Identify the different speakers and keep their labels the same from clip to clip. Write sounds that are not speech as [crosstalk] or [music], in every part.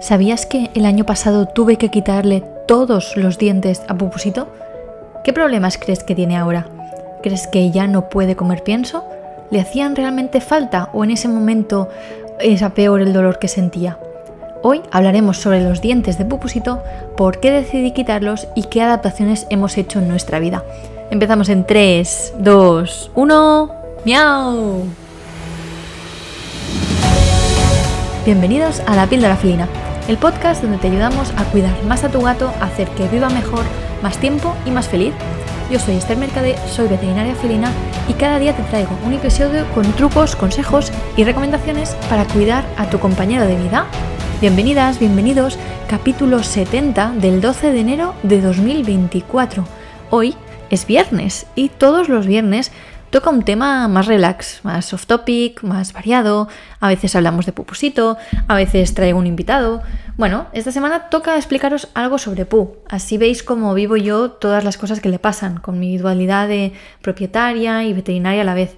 Speaker 1: ¿Sabías que el año pasado tuve que quitarle todos los dientes a Pupusito? ¿Qué problemas crees que tiene ahora? ¿Crees que ya no puede comer pienso? ¿Le hacían realmente falta o en ese momento era peor el dolor que sentía? Hoy hablaremos sobre los dientes de Pupusito, por qué decidí quitarlos y qué adaptaciones hemos hecho en nuestra vida. Empezamos en 3, 2, 1. ¡Miau! Bienvenidos a La Píldora Felina el podcast donde te ayudamos a cuidar más a tu gato, a hacer que viva mejor, más tiempo y más feliz. Yo soy Esther Mercade, soy veterinaria felina y cada día te traigo un episodio con trucos, consejos y recomendaciones para cuidar a tu compañero de vida. Bienvenidas, bienvenidos, capítulo 70 del 12 de enero de 2024. Hoy es viernes y todos los viernes toca un tema más relax, más soft topic, más variado. A veces hablamos de Pupusito, a veces traigo un invitado. Bueno, esta semana toca explicaros algo sobre Pu. Así veis cómo vivo yo todas las cosas que le pasan, con mi dualidad de propietaria y veterinaria a la vez.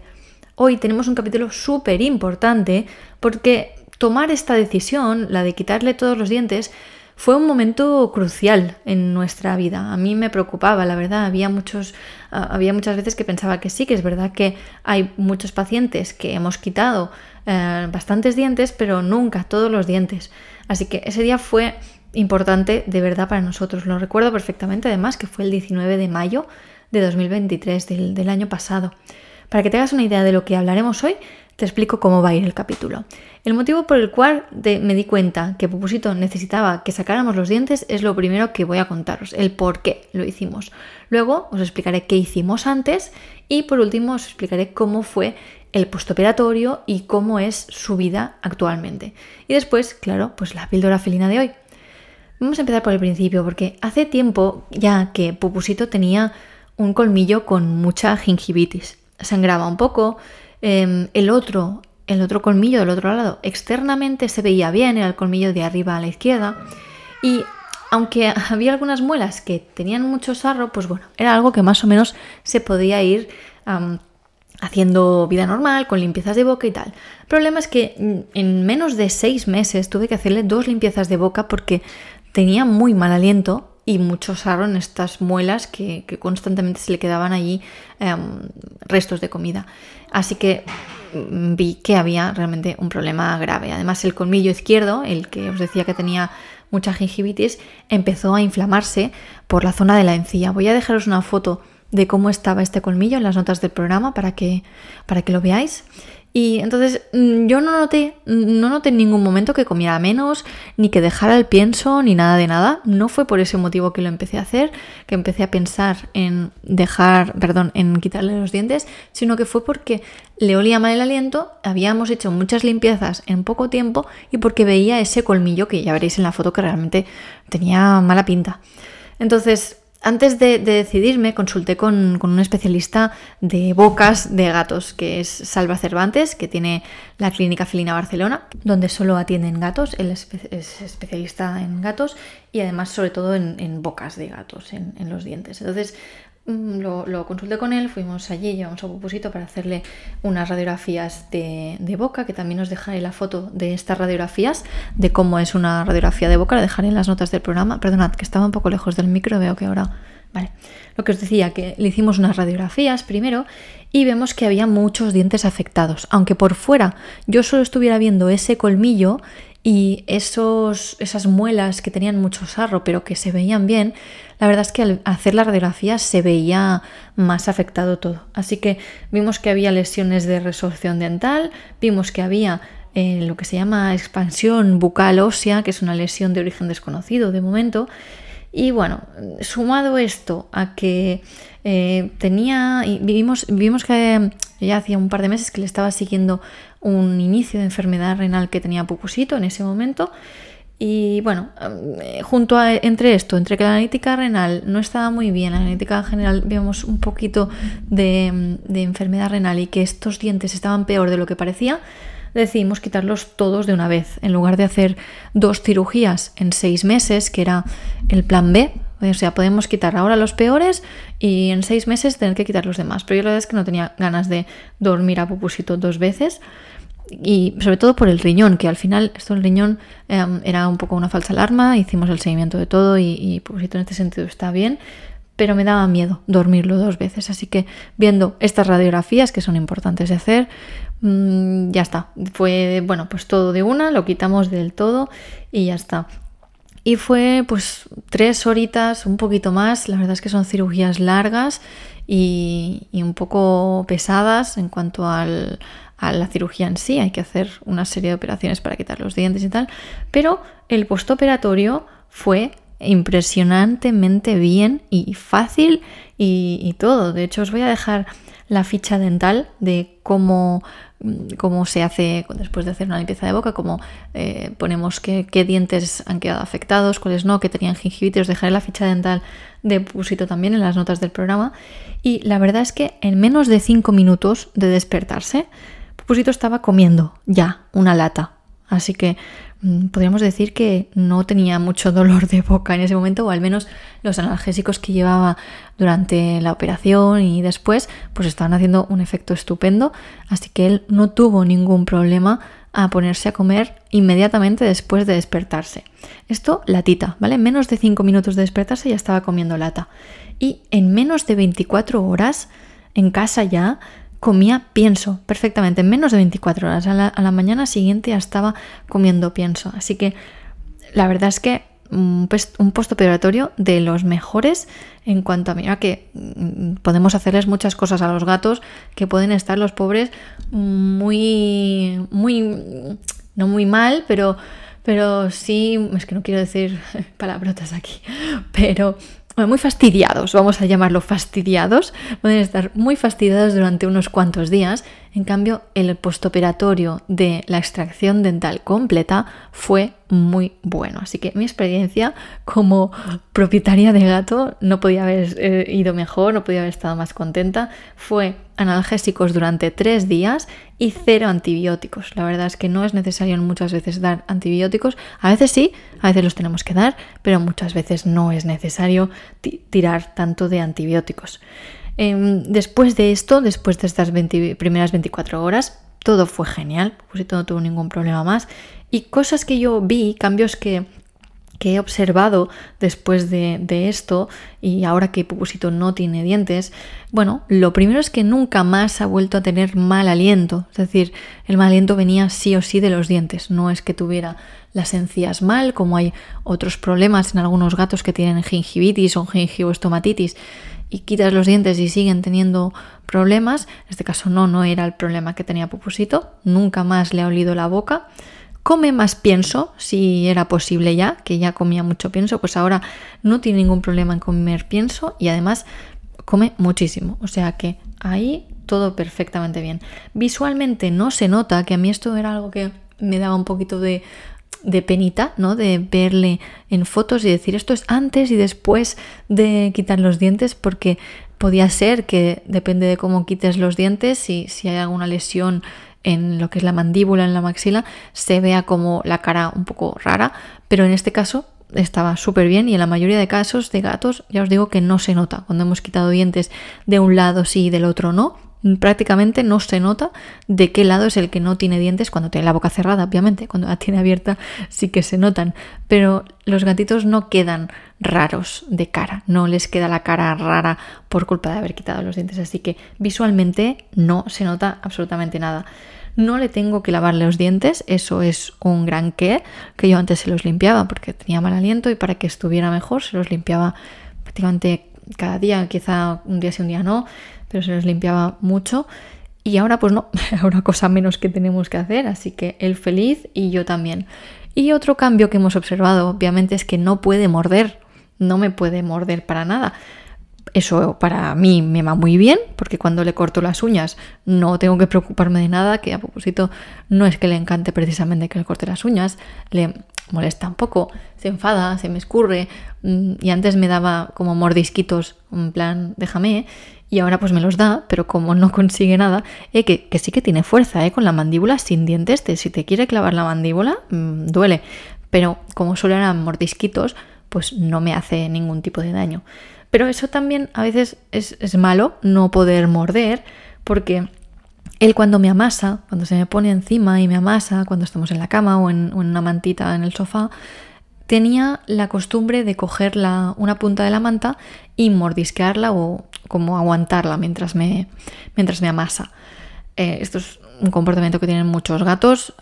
Speaker 1: Hoy tenemos un capítulo súper importante porque tomar esta decisión, la de quitarle todos los dientes, fue un momento crucial en nuestra vida. A mí me preocupaba, la verdad. Había, muchos, ah, había muchas veces que pensaba que sí, que es verdad que hay muchos pacientes que hemos quitado eh, bastantes dientes, pero nunca todos los dientes. Así que ese día fue importante de verdad para nosotros. Lo recuerdo perfectamente, además, que fue el 19 de mayo de 2023, del, del año pasado. Para que te hagas una idea de lo que hablaremos hoy, te explico cómo va a ir el capítulo. El motivo por el cual me di cuenta que Pupusito necesitaba que sacáramos los dientes es lo primero que voy a contaros, el por qué lo hicimos. Luego os explicaré qué hicimos antes y por último os explicaré cómo fue el postoperatorio y cómo es su vida actualmente. Y después, claro, pues la píldora felina de hoy. Vamos a empezar por el principio porque hace tiempo ya que Pupusito tenía un colmillo con mucha gingivitis. Sangraba un poco, Em, el otro, el otro colmillo del otro lado, externamente se veía bien, era el colmillo de arriba a la izquierda. Y aunque [laughs] había algunas muelas que tenían mucho sarro, pues bueno, era algo que más o menos se podía ir haciendo vida normal, con limpiezas de boca y tal. El problema es que mm, en menos de seis meses tuve que hacerle dos limpiezas de boca porque tenía muy mal aliento y mucho sarro en estas muelas que, constantemente se le quedaban allí em, restos de comida. Así que mm, vi que había realmente un problema grave. Además, el colmillo izquierdo, el que os decía que tenía mucha gingivitis, empezó a inflamarse por la zona de la encía. Voy a dejaros una foto de cómo estaba este colmillo en las notas del programa para que, para que lo veáis. Y entonces mm, yo no noté, no noté en ningún momento que comiera menos, ni que dejara el pienso, ni nada de nada. No fue por ese motivo que lo empecé a hacer, que empecé a pensar en dejar, perdón, en quitarle los dientes, sino que fue porque le olía mal el aliento, habíamos hecho muchas limpiezas en poco tiempo y porque veía ese colmillo que ya veréis en la foto que realmente tenía mala pinta. Entonces, antes de, decidirme, consulté con, un especialista de bocas de gatos, que es Salva Cervantes, que tiene la Clínica Felina Barcelona, donde solo atienden gatos. Él es, especialista en gatos y además, sobre todo, en, bocas de gatos, en, en los dientes. Entonces, Mm, lo, consulté con él, fuimos allí, llevamos a Pupusito para hacerle unas radiografías de, boca, que también os dejaré la foto de estas radiografías, de cómo es una radiografía de boca, la dejaré en las notas del programa. Perdonad, que estaba un poco lejos del micro, veo que ahora... Vale, lo que os decía, que le hicimos unas radiografías primero y vemos que había muchos dientes afectados. Aunque por fuera yo solo estuviera viendo ese colmillo y esos, esas muelas que tenían mucho sarro pero que se veían bien, la verdad es que al hacer la radiografía se veía más afectado todo. Así que vimos que había lesiones de resorción dental, vimos que había eh, lo que se llama expansión bucal ósea, que es una lesión de origen desconocido de momento. Y bueno, sumado esto a que eh, tenía, y vimos, que ya hacía un par de meses que le estaba siguiendo un inicio de enfermedad renal que tenía Pupusito en ese momento. Y bueno, eh, junto a entre esto, entre que la analítica renal no estaba muy bien, la analítica general vemos un poquito de, enfermedad renal y que estos dientes estaban peor de lo que parecía, decidimos quitarlos todos de una vez. En lugar de hacer dos cirugías en seis meses, que era el plan B, o sea, podemos quitar ahora los peores y en seis meses tener que quitar los demás. Pero yo la verdad es que no tenía ganas de dormir a pupusito dos veces. y sobre todo por el riñón, que al final esto el riñón em, era un poco una falsa alarma, hicimos el seguimiento de todo y, y en este sentido está bien, pero me daba miedo dormirlo dos veces, así que viendo estas radiografías que son importantes de hacer, mm, ya está, fue bueno pues todo de una, lo quitamos del todo y ya está. Y fue pues tres horitas, un poquito más, la verdad es que son cirugías largas y, y un poco pesadas en cuanto al, a la cirugía en sí, hay que hacer una serie de operaciones para quitar los dientes y tal, pero el postoperatorio fue impresionantemente bien y fácil y, todo. De hecho, os voy a dejar la ficha dental de cómo, cómo se hace después de hacer una limpieza de boca, cómo eh, ponemos qué, dientes han quedado afectados, cuáles no, que tenían gingivitis. Os dejaré la ficha dental de Pusito también en las notas del programa. Y la verdad es que en menos de 5 minutos de despertarse, Pusito estaba comiendo ya una lata. Así que mm, podríamos decir que no tenía mucho dolor de boca en ese momento, o al menos los analgésicos que llevaba durante la operación y después, pues estaban haciendo un efecto estupendo. Así que él no tuvo ningún problema a ponerse a comer inmediatamente después de despertarse. Esto, latita, ¿vale? En menos de 5 minutos de despertarse ya estaba comiendo lata. Y en menos de 24 horas, en casa ya, comía pienso perfectamente, en menos de 24 horas. A la, mañana siguiente ya estaba comiendo pienso. Así que la verdad es que un, un postoperatorio de los mejores en cuanto a, mira, que mm, podemos hacerles muchas cosas a los gatos que pueden estar los pobres muy, muy, no muy mal, pero, pero sí, es que no quiero decir [laughs] palabrotas aquí, pero muy fastidiados, vamos a llamarlo fastidiados, pueden estar muy fastidiados durante unos cuantos días. En cambio, el postoperatorio de la extracción dental completa fue muy bueno. Así que mi experiencia como propietaria de gato no podía haber eh, ido mejor, no podía haber estado más contenta. Fue analgésicos durante tres días y cero antibióticos. La verdad es que no es necesario muchas veces dar antibióticos. A veces sí, a veces los tenemos que dar, pero muchas veces no es necesario tirar tanto de antibióticos. Em, después de esto, después de estas primeras 24 horas, todo fue genial, pues no tuvo ningún problema más. Y cosas que yo vi, cambios que he observado después de, esto y ahora que Pupusito no tiene dientes, bueno, lo primero es que nunca más ha vuelto a tener mal aliento, es decir, el mal aliento venía sí o sí de los dientes, no es que tuviera las encías mal, como hay otros problemas en algunos gatos que tienen gingivitis o gingivostomatitis y quitas los dientes y siguen teniendo problemas, en este caso no, no era el problema que tenía Pupusito, nunca más le ha olido la boca come más pienso, si era posible ya, que ya comía mucho pienso, pues ahora no tiene ningún problema en comer pienso y además come muchísimo. O sea que ahí todo perfectamente bien. Visualmente no se nota, que a mí esto era algo que me daba un poquito de, de penita, ¿no? De verle en fotos y decir esto es antes y después de quitar los dientes, porque podía ser que depende de cómo quites los dientes, si, si hay alguna lesión en lo que es la mandíbula, en la maxila, se vea como la cara un poco rara, pero en este caso estaba súper bien y en la mayoría de casos de gatos ya os digo que no se nota. Cuando hemos quitado dientes de un lado sí y del otro no, prácticamente no se nota de qué lado es el que no tiene dientes cuando tiene la boca cerrada, obviamente, cuando la tiene abierta sí que se notan, pero los gatitos no quedan raros de cara, no les queda la cara rara por culpa de haber quitado los dientes, así que visualmente no se nota absolutamente nada. No le tengo que lavarle los dientes, eso es un gran qué, que yo antes se los limpiaba porque tenía mal aliento y para que estuviera mejor se los limpiaba prácticamente cada día, quizá un día sí, un día no, pero se los limpiaba mucho. Y ahora pues no, [laughs] ahora cosa menos que tenemos que hacer, así que él feliz y yo también. Y otro cambio que hemos observado, obviamente, es que no puede morder, no me puede morder para nada. Eso para mí me va muy bien, porque cuando le corto las uñas no tengo que preocuparme de nada, que a propósito no es que le encante precisamente que le corte las uñas, le molesta un poco, se enfada, se me escurre, mm, y antes me daba como mordisquitos, en plan, déjame, y ahora pues me los da, pero como no consigue nada, eh, que, sí que tiene fuerza, eh, con la mandíbula sin dientes, si te quiere clavar la mandíbula, mm, duele, pero como solo eran mordisquitos, pues no me hace ningún tipo de daño. Pero eso también a veces es, malo no poder morder porque él cuando me amasa, cuando se me pone encima y me amasa, cuando estamos en la cama o en, una mantita en el sofá, tenía la costumbre de coger una punta de la manta y mordisquearla o como aguantarla mientras me, mientras me amasa. Eh, esto es un comportamiento que tienen muchos gatos.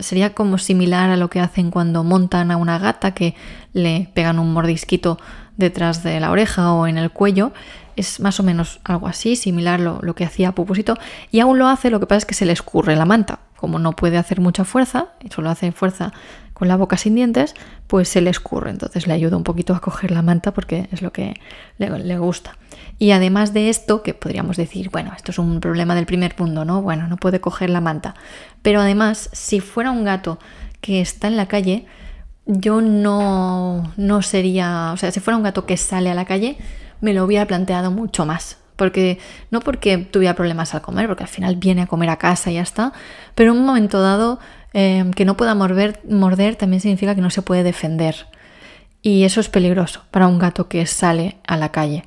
Speaker 1: sería como similar a lo que hacen cuando montan a una gata que le pegan un mordisquito detrás de la oreja o en el cuello. Es más o menos algo así, similar lo, lo que hacía Pupusito. Y aún lo hace, lo que pasa es que se le escurre la manta. Como no puede hacer mucha fuerza, solo hace fuerza con la boca sin dientes, pues se le escurre. Entonces le ayuda un poquito a coger la manta porque es lo que le, gusta. Y además de esto, que podríamos decir, bueno, esto es un problema del primer mundo, ¿no? Bueno, no puede coger la manta. Pero además, si fuera un gato que está en la calle, yo no, no sería, o sea, si fuera un gato que sale a la calle, me lo hubiera planteado mucho más. Porque no porque tuviera problemas al comer, porque al final viene a comer a casa y ya está, pero en un momento dado Em, que no pueda morder, morder también significa que no se puede defender. Y eso es peligroso para un gato que sale a la calle,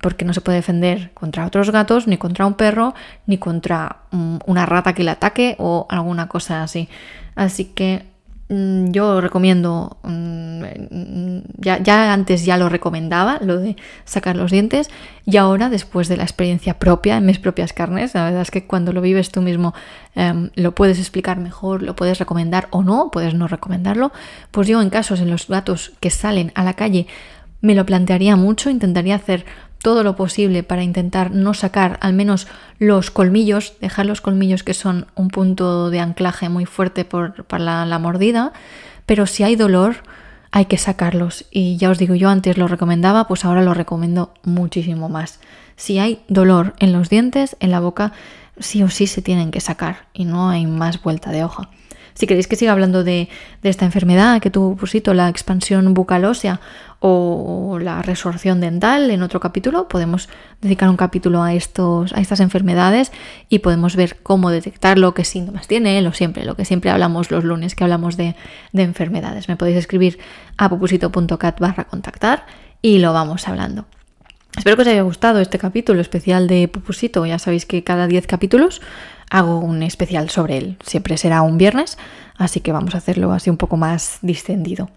Speaker 1: porque no se puede defender contra otros gatos, ni contra un perro, ni contra mm, una rata que le ataque o alguna cosa así. Así que yo recomiendo, mm, ya, ya, antes ya lo recomendaba, lo de sacar los dientes, y ahora después de la experiencia propia, en mis propias carnes, la verdad es que cuando lo vives tú mismo em, lo puedes explicar mejor, lo puedes recomendar o no, puedes no recomendarlo, pues yo en casos en los gatos que salen a la calle me lo plantearía mucho, intentaría hacer todo lo posible para intentar no sacar al menos los colmillos, dejar los colmillos que son un punto de anclaje muy fuerte por, para la, mordida, pero si hay dolor hay que sacarlos y ya os digo yo antes lo recomendaba, pues ahora lo recomiendo muchísimo más. Si hay dolor en los dientes, en la boca, sí o sí se tienen que sacar y no hay más vuelta de hoja. Si queréis que siga hablando de, esta enfermedad que tuvo Pusito, la expansión bucal ósea o la resorción dental en otro capítulo, podemos dedicar un capítulo a, estos, a estas enfermedades y podemos ver cómo detectarlo, qué síntomas tiene, lo siempre, lo que siempre hablamos los lunes que hablamos de, enfermedades. Me podéis escribir a pupusito.cat barra contactar y lo vamos hablando. Espero que os haya gustado este capítulo especial de Pupusito. Ya sabéis que cada 10 capítulos hago un especial sobre él. Siempre será un viernes, así que vamos a hacerlo así un poco más distendido.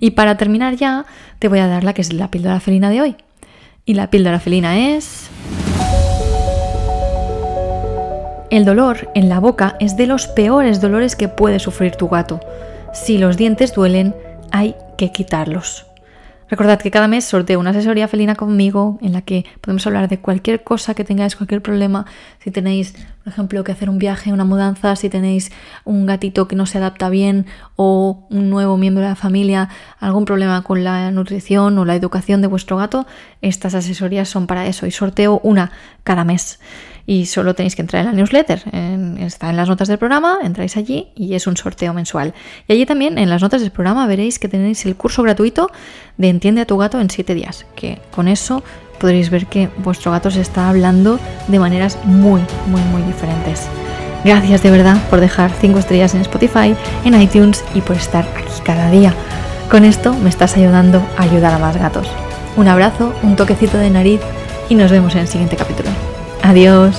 Speaker 1: Y para terminar ya, te voy a dar la que es la píldora felina de hoy. Y la píldora felina es... El dolor en la boca es de los peores dolores que puede sufrir tu gato. Si los dientes duelen, hay que quitarlos. Recordad que cada mes sorteo una asesoría felina conmigo en la que podemos hablar de cualquier cosa que tengáis, cualquier problema. Si tenéis, por ejemplo, que hacer un viaje, una mudanza, si tenéis un gatito que no se adapta bien o un nuevo miembro de la familia, algún problema con la nutrición o la educación de vuestro gato, estas asesorías son para eso y sorteo una cada mes y solo tenéis que entrar en la newsletter. está en las notas del programa, entráis allí y es un sorteo mensual. Y allí también en las notas del programa veréis que tenéis el curso gratuito de Entiende a tu gato en 7 días, que con eso podréis ver que vuestro gato se está hablando de maneras muy, muy, muy diferentes. Gracias de verdad por dejar 5 estrellas en Spotify, en iTunes y por estar aquí cada día. Con esto me estás ayudando a ayudar a más gatos. Un abrazo, un toquecito de nariz y nos vemos en el siguiente capítulo. Adiós.